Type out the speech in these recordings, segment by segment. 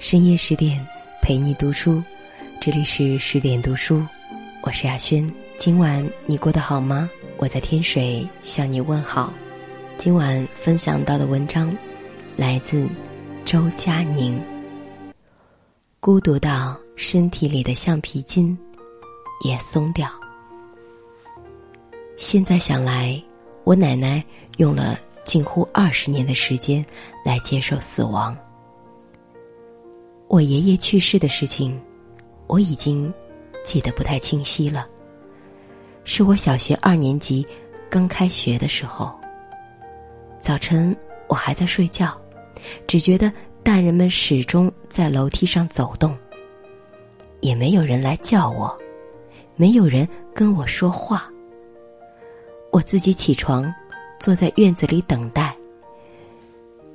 深夜十点，陪你读书。这里是十点读书，我是亚轩。今晚你过得好吗？我在天水向你问好。今晚分享到的文章来自周佳宁。孤独到身体里的橡皮筋也松掉。现在想来，我奶奶用了近乎二十年的时间来接受死亡。我爷爷去世的事情，我已经记得不太清晰了。是我小学二年级刚开学的时候，早晨我还在睡觉，只觉得大人们始终在楼梯上走动，也没有人来叫我，没有人跟我说话。我自己起床，坐在院子里等待，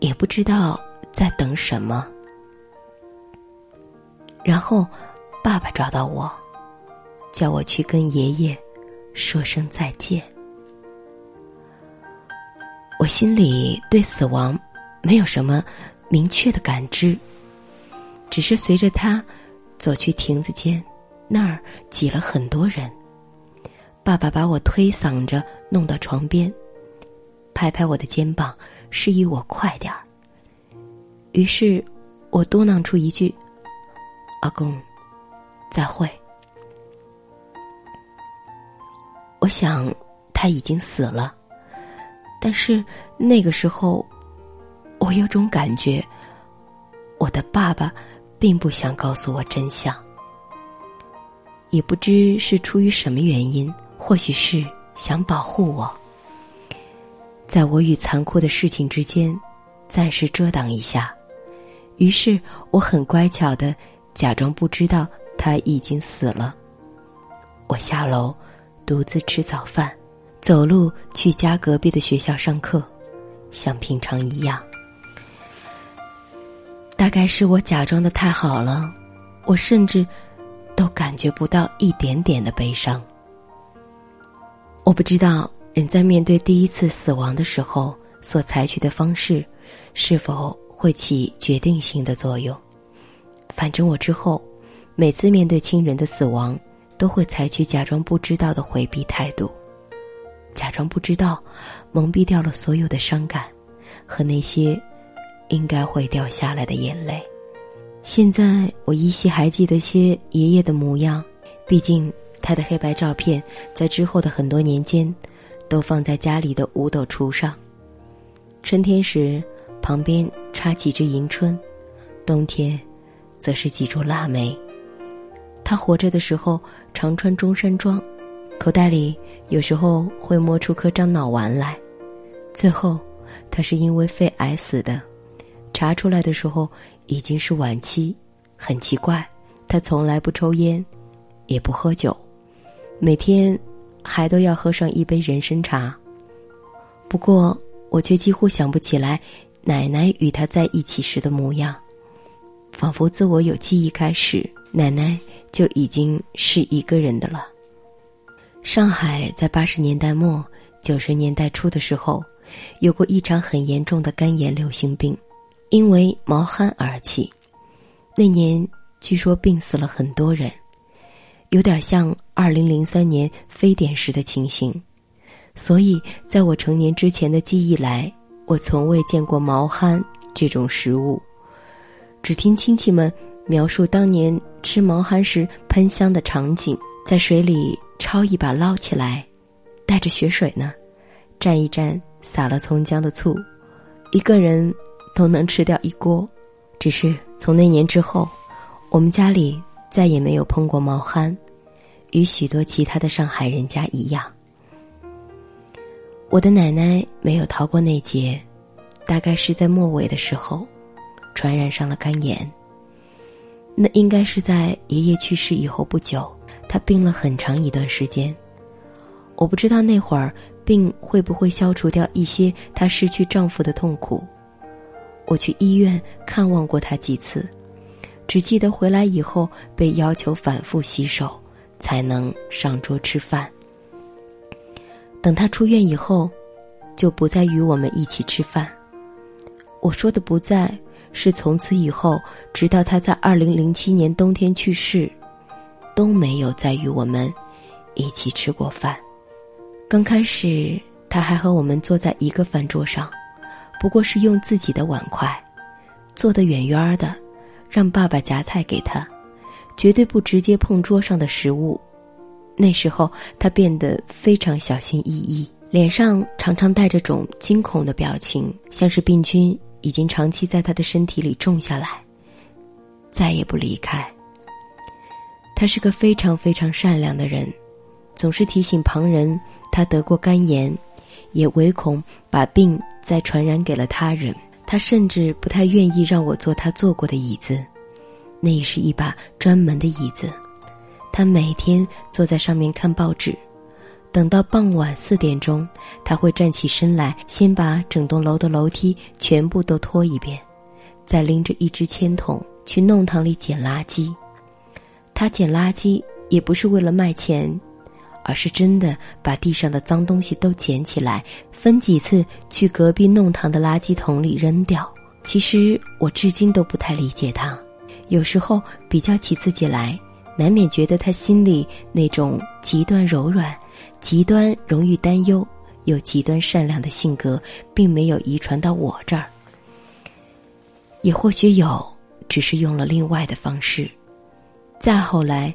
也不知道在等什么。然后，爸爸找到我，叫我去跟爷爷说声再见。我心里对死亡没有什么明确的感知，只是随着他走去亭子间，那儿挤了很多人。爸爸把我推搡着弄到床边，拍拍我的肩膀，示意我快点儿。于是，我嘟囔出一句。阿公，再会。我想他已经死了，但是那个时候，我有种感觉，我的爸爸并不想告诉我真相，也不知是出于什么原因，或许是想保护我，在我与残酷的事情之间暂时遮挡一下，于是我很乖巧的。假装不知道他已经死了。我下楼，独自吃早饭，走路去家隔壁的学校上课，像平常一样。大概是我假装的太好了，我甚至都感觉不到一点点的悲伤。我不知道人在面对第一次死亡的时候所采取的方式，是否会起决定性的作用。反正我之后，每次面对亲人的死亡，都会采取假装不知道的回避态度，假装不知道，蒙蔽掉了所有的伤感，和那些应该会掉下来的眼泪。现在我依稀还记得些爷爷的模样，毕竟他的黑白照片在之后的很多年间，都放在家里的五斗橱上。春天时，旁边插几只迎春；冬天。则是几株腊梅。他活着的时候常穿中山装，口袋里有时候会摸出颗樟脑丸来。最后，他是因为肺癌死的，查出来的时候已经是晚期。很奇怪，他从来不抽烟，也不喝酒，每天还都要喝上一杯人参茶。不过，我却几乎想不起来奶奶与他在一起时的模样。仿佛自我有记忆开始，奶奶就已经是一个人的了。上海在八十年代末、九十年代初的时候，有过一场很严重的肝炎流行病，因为毛蚶而起。那年据说病死了很多人，有点像二零零三年非典时的情形。所以在我成年之前的记忆来，我从未见过毛蚶这种食物。只听亲戚们描述当年吃毛蚶时喷香的场景，在水里抄一把捞起来，带着血水呢，蘸一蘸撒了葱姜的醋，一个人都能吃掉一锅。只是从那年之后，我们家里再也没有碰过毛蚶，与许多其他的上海人家一样。我的奶奶没有逃过那劫，大概是在末尾的时候。传染上了肝炎。那应该是在爷爷去世以后不久，他病了很长一段时间。我不知道那会儿病会不会消除掉一些她失去丈夫的痛苦。我去医院看望过她几次，只记得回来以后被要求反复洗手，才能上桌吃饭。等她出院以后，就不再与我们一起吃饭。我说的不在。是从此以后，直到他在二零零七年冬天去世，都没有再与我们一起吃过饭。刚开始，他还和我们坐在一个饭桌上，不过是用自己的碗筷，坐得远远的，让爸爸夹菜给他，绝对不直接碰桌上的食物。那时候，他变得非常小心翼翼，脸上常常带着种惊恐的表情，像是病菌已经长期在他的身体里种下来，再也不离开。他是个非常非常善良的人。总是提醒旁人他得过肝炎，也唯恐把病再传染给了他人。他甚至不太愿意让我坐他坐过的椅子，那也是一把专门的椅子。他每天坐在上面看报纸，等到傍晚四点钟，他会站起身来，先把整栋楼的楼梯全部都拖一遍，再拎着一只铅筒去弄堂里捡垃圾。他捡垃圾也不是为了卖钱。而是真的把地上的脏东西都捡起来，分几次去隔壁弄堂的垃圾桶里扔掉。其实我至今都不太理解他，有时候比较起自己来，难免觉得他心里那种极端柔软、极端容易担忧又极端善良的性格，并没有遗传到我这儿。也或许有，只是用了另外的方式。再后来。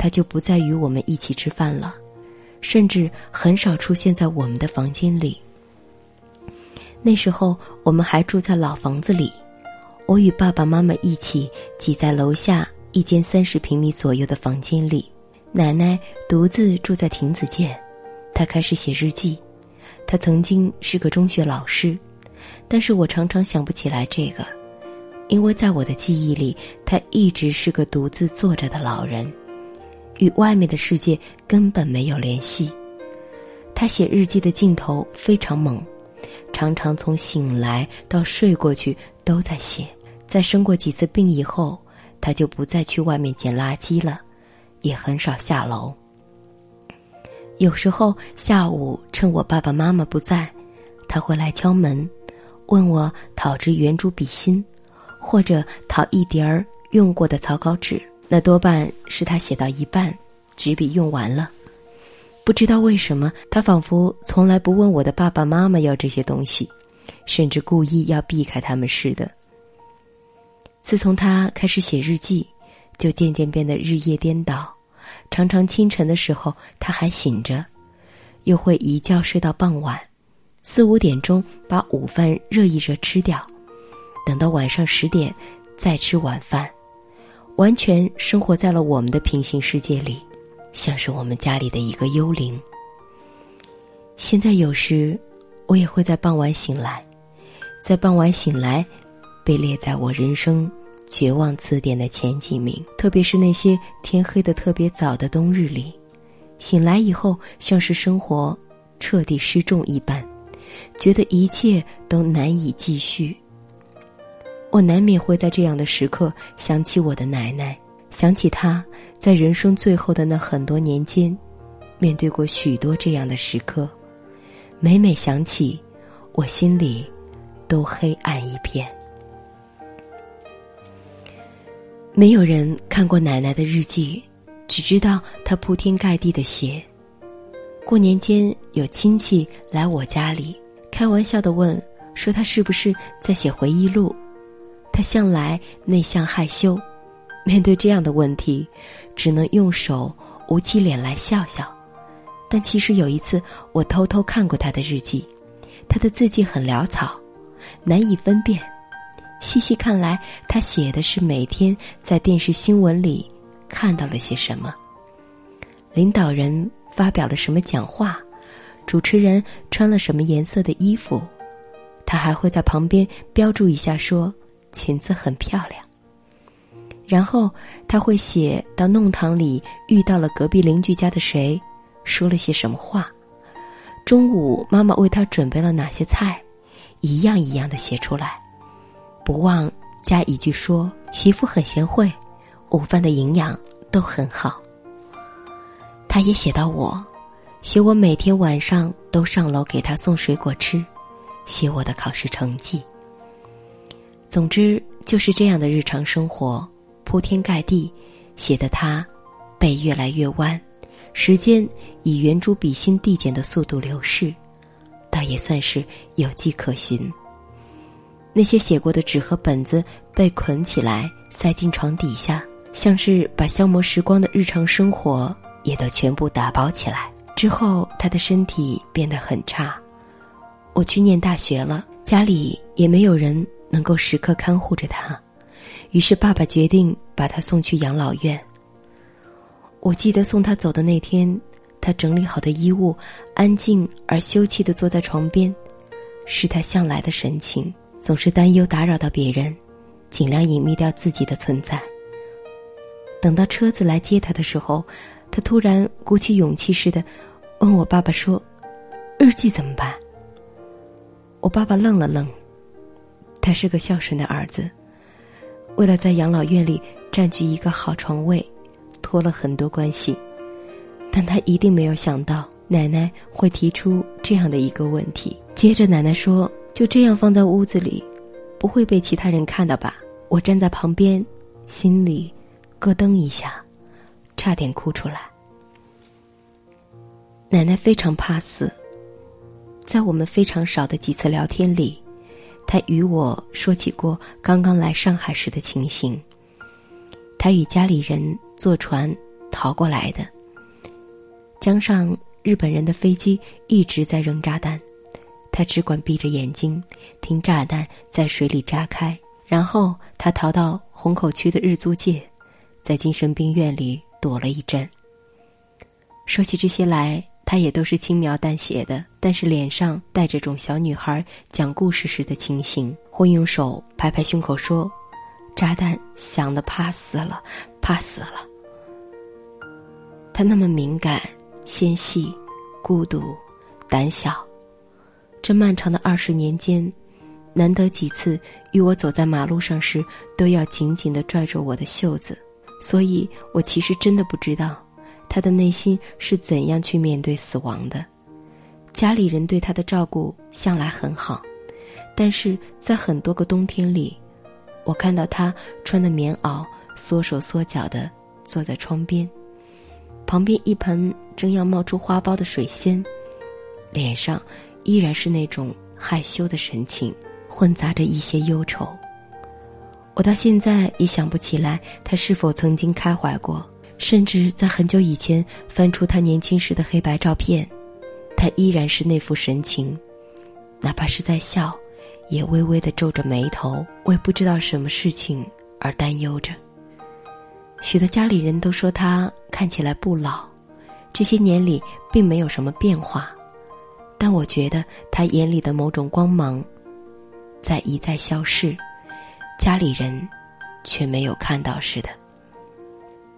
他就不再与我们一起吃饭了，甚至很少出现在我们的房间里。那时候我们还住在老房子里，我与爸爸妈妈一起挤在楼下一间三十平米左右的房间里，奶奶独自住在亭子间。她开始写日记。她曾经是个中学老师，但是我常常想不起来这个，因为在我的记忆里，她一直是个独自坐着的老人。与外面的世界根本没有联系。他写日记的劲头非常猛，常常从醒来到睡过去都在写。在生过几次病以后，他就不再去外面捡垃圾了，也很少下楼。有时候下午趁我爸爸妈妈不在，他会来敲门，问我讨支圆珠笔芯，或者讨一叠儿用过的草稿纸。那多半是他写到一半，纸笔用完了。不知道为什么，他仿佛从来不问我的爸爸妈妈要这些东西，甚至故意要避开他们似的。自从他开始写日记，就渐渐变得日夜颠倒。常常清晨的时候他还醒着，又会一觉睡到傍晚，四五点钟把午饭热一热吃掉，等到晚上十点再吃晚饭。完全生活在了我们的平行世界里，像是我们家里的一个幽灵。现在有时，我也会在傍晚醒来，在傍晚醒来，被列在我人生绝望词典的前几名。特别是那些天黑的特别早的冬日里，醒来以后，像是生活彻底失重一般，觉得一切都难以继续。我难免会在这样的时刻想起我的奶奶，想起她在人生最后的那很多年间，面对过许多这样的时刻。每每想起，我心里都黑暗一片。没有人看过奶奶的日记，只知道她铺天盖地的写。过年间有亲戚来我家里，开玩笑的问说：“她是不是在写回忆录？”他向来内向害羞，面对这样的问题，只能用手捂起脸来笑笑。但其实有一次，我偷偷看过他的日记，他的字迹很潦草，难以分辨。细细看来，他写的是每天在电视新闻里看到了些什么，领导人发表了什么讲话，主持人穿了什么颜色的衣服，他还会在旁边标注一下说。裙子很漂亮。然后他会写到弄堂里遇到了隔壁邻居家的谁，说了些什么话。中午妈妈为他准备了哪些菜，一样一样的写出来，不忘加一句说媳妇很贤惠，午饭的营养都很好。他也写到我，写我每天晚上都上楼给他送水果吃，写我的考试成绩。总之，就是这样的日常生活，铺天盖地，写的他背越来越弯，时间以圆珠笔芯递减的速度流逝，倒也算是有迹可循。那些写过的纸和本子被捆起来，塞进床底下，像是把消磨时光的日常生活也都全部打包起来。之后，他的身体变得很差。我去念大学了，家里也没有人能够时刻看护着他，于是爸爸决定把他送去养老院。我记得送他走的那天，他整理好的衣物，安静而休憩的坐在床边，是他向来的神情。总是担忧打扰到别人，尽量隐秘掉自己的存在。等到车子来接他的时候，他突然鼓起勇气似的问我爸爸说：“日记怎么办？”我爸爸愣了愣，他是个孝顺的儿子，为了在养老院里占据一个好床位，托了很多关系，但他一定没有想到奶奶会提出这样的一个问题。接着奶奶说。就这样放在屋子里，不会被其他人看到吧？我站在旁边，心里咯噔一下，差点哭出来。奶奶非常怕死，在我们非常少的几次聊天里，她与我说起过刚刚来上海时的情形。她与家里人坐船逃过来的，江上日本人的飞机一直在扔炸弹。他只管闭着眼睛，听炸弹在水里炸开，然后他逃到虹口区的日租界，在精神病院里躲了一阵。说起这些来，他也都是轻描淡写的，但是脸上带着种小女孩讲故事时的情形，会用手拍拍胸口说：“炸弹响的怕死了，怕死了。”他那么敏感、纤细、孤独、胆小。这漫长的二十年间，难得几次与我走在马路上时，都要紧紧的拽着我的袖子。所以我其实真的不知道，他的内心是怎样去面对死亡的。家里人对他的照顾向来很好，但是在很多个冬天里，我看到他穿的棉袄，缩手缩脚的坐在窗边，旁边一盆正要冒出花苞的水仙，脸上。依然是那种害羞的神情，混杂着一些忧愁。我到现在也想不起来他是否曾经开怀过，甚至在很久以前翻出他年轻时的黑白照片，他依然是那副神情，哪怕是在笑，也微微的皱着眉头，为不知道什么事情而担忧着。许多家里人都说他看起来不老，这些年里并没有什么变化。但我觉得他眼里的某种光芒，在一再消逝，家里人却没有看到似的。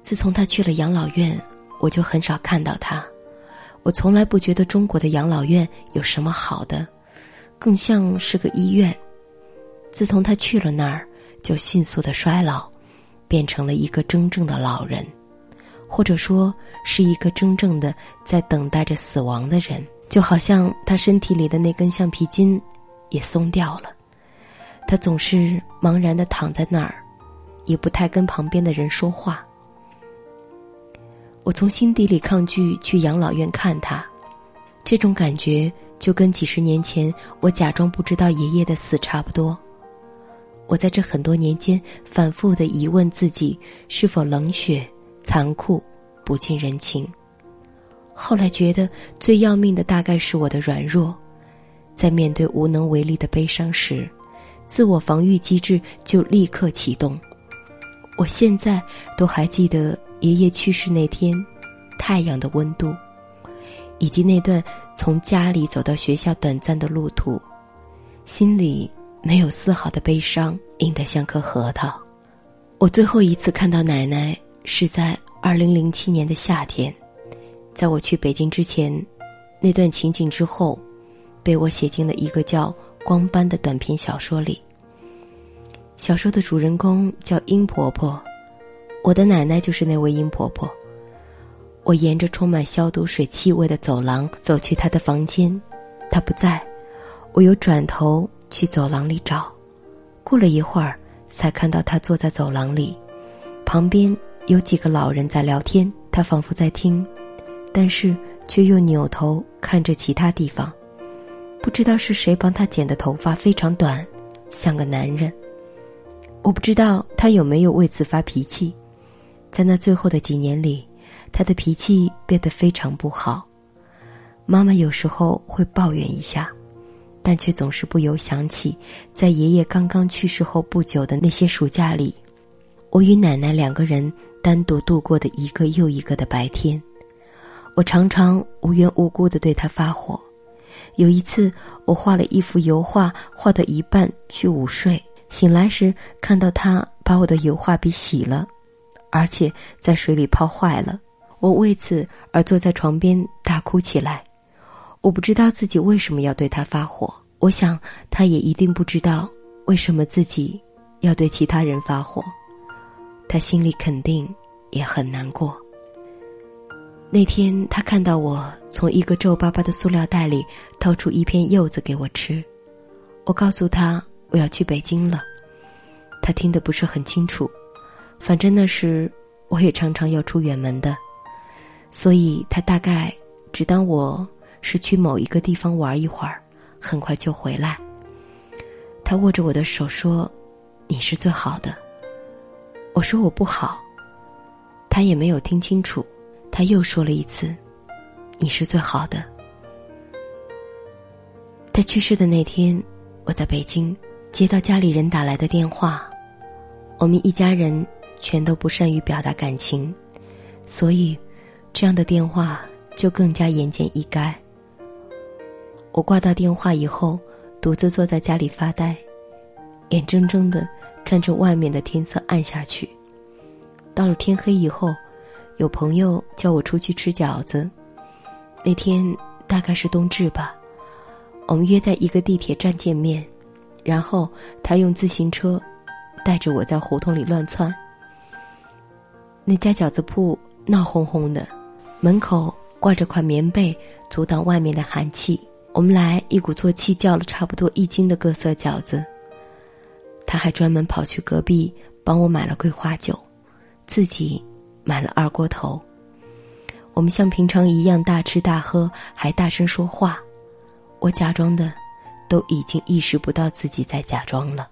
自从他去了养老院，我就很少看到他。我从来不觉得中国的养老院有什么好的，更像是个医院。自从他去了那儿，就迅速的衰老，变成了一个真正的老人，或者说是一个真正的在等待着死亡的人。就好像他身体里的那根橡皮筋也松掉了，他总是茫然的躺在那儿，也不太跟旁边的人说话。我从心底里抗拒去养老院看他，这种感觉就跟几十年前我假装不知道爷爷的死差不多。我在这很多年间反复的疑问自己是否冷血、残酷、不近人情。后来觉得最要命的大概是我的软弱，在面对无能为力的悲伤时，自我防御机制就立刻启动。我现在都还记得爷爷去世那天，太阳的温度，以及那段从家里走到学校短暂的路途，心里没有丝毫的悲伤，硬得像颗核桃。我最后一次看到奶奶是在二零零七年的夏天。在我去北京之前，那段情景之后，被我写进了一个叫《光斑》的短篇小说里。小说的主人公叫殷婆婆，我的奶奶就是那位殷婆婆。我沿着充满消毒水气味的走廊走去她的房间，她不在，我又转头去走廊里找，过了一会儿，才看到她坐在走廊里，旁边有几个老人在聊天，她仿佛在听，但是却又扭头看着其他地方。不知道是谁帮他剪的头发非常短，像个男人。我不知道他有没有为此发脾气，在那最后的几年里，他的脾气变得非常不好。妈妈有时候会抱怨一下，但却总是不由想起，在爷爷刚刚去世后不久的那些暑假里，我与奶奶两个人单独度过的一个又一个的白天。我常常无缘无故的对他发火。有一次，我画了一幅油画，画到一半去午睡。醒来时，看到他把我的油画笔洗了，而且在水里泡坏了。我为此而坐在床边大哭起来。我不知道自己为什么要对他发火，我想他也一定不知道为什么自己要对其他人发火。他心里肯定也很难过。那天，他看到我从一个皱巴巴的塑料袋里掏出一片柚子给我吃，我告诉他。我要去北京了，他听得不是很清楚。反正那时我也常常要出远门的，所以他大概只当我是去某一个地方玩一会儿，很快就回来。他握着我的手说：“你是最好的。”我说：“我不好。”他也没有听清楚，他又说了一次：“你是最好的。”他去世的那天，我在北京。接到家里人打来的电话，我们一家人全都不善于表达感情，所以这样的电话就更加言简意赅。我挂到电话以后，独自坐在家里发呆，眼睁睁的看着外面的天色暗下去。到了天黑以后，有朋友叫我出去吃饺子。那天大概是冬至吧，我们约在一个地铁站见面。然后他用自行车带着我在胡同里乱窜。那家饺子铺闹哄哄的，门口挂着块棉被阻挡外面的寒气。我们来一鼓作气叫了差不多一斤的各色饺子。他还专门跑去隔壁帮我买了桂花酒，自己买了二锅头。我们像平常一样大吃大喝，还大声说话。我假装的。都已经意识不到自己在假装了。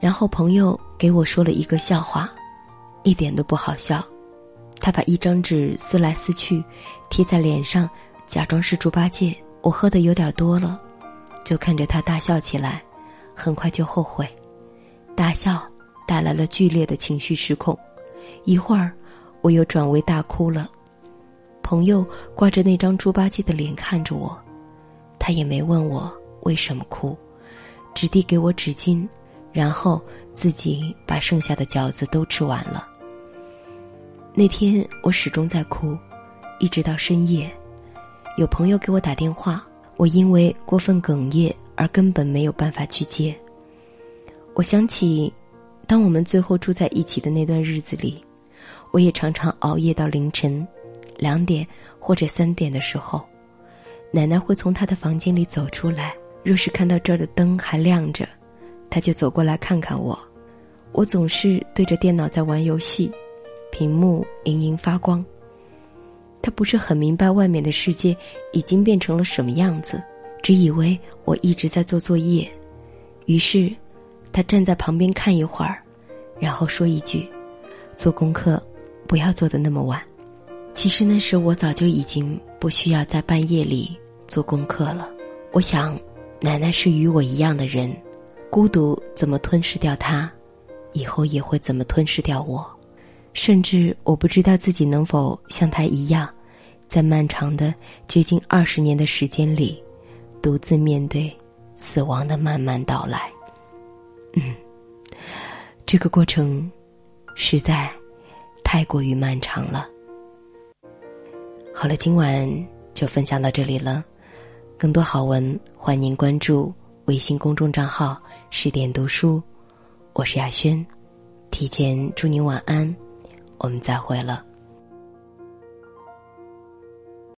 然后朋友给我说了一个笑话，一点都不好笑。他把一张纸撕来撕去，贴在脸上，假装是猪八戒。我喝的有点多了，就看着他大笑起来，很快就后悔。大笑带来了剧烈的情绪失控，一会儿我又转为大哭了。朋友挂着那张猪八戒的脸看着我。他也没问我为什么哭，只递给我纸巾，然后自己把剩下的饺子都吃完了。那天我始终在哭，一直到深夜，有朋友给我打电话，我因为过分哽咽而根本没有办法去接。我想起，当我们最后住在一起的那段日子里，我也常常熬夜到凌晨两点或者三点的时候。奶奶会从她的房间里走出来，若是看到这儿的灯还亮着，她就走过来看看我。我总是对着电脑在玩游戏，屏幕莹莹发光。她不是很明白外面的世界已经变成了什么样子，只以为我一直在做作业。于是，他站在旁边看一会儿，然后说一句：“做功课，不要做的那么晚。”其实那时我早就已经不需要在半夜里做功课了。我想，奶奶是与我一样的人，孤独怎么吞噬掉她，以后也会怎么吞噬掉我。甚至我不知道自己能否像她一样，在漫长的接近二十年的时间里，独自面对死亡的慢慢到来。嗯，这个过程实在太过于漫长了。好了，今晚就分享到这里了。更多好文，欢迎您关注微信公众账号“十点读书”。我是亚轩，提前祝您晚安，我们再会了。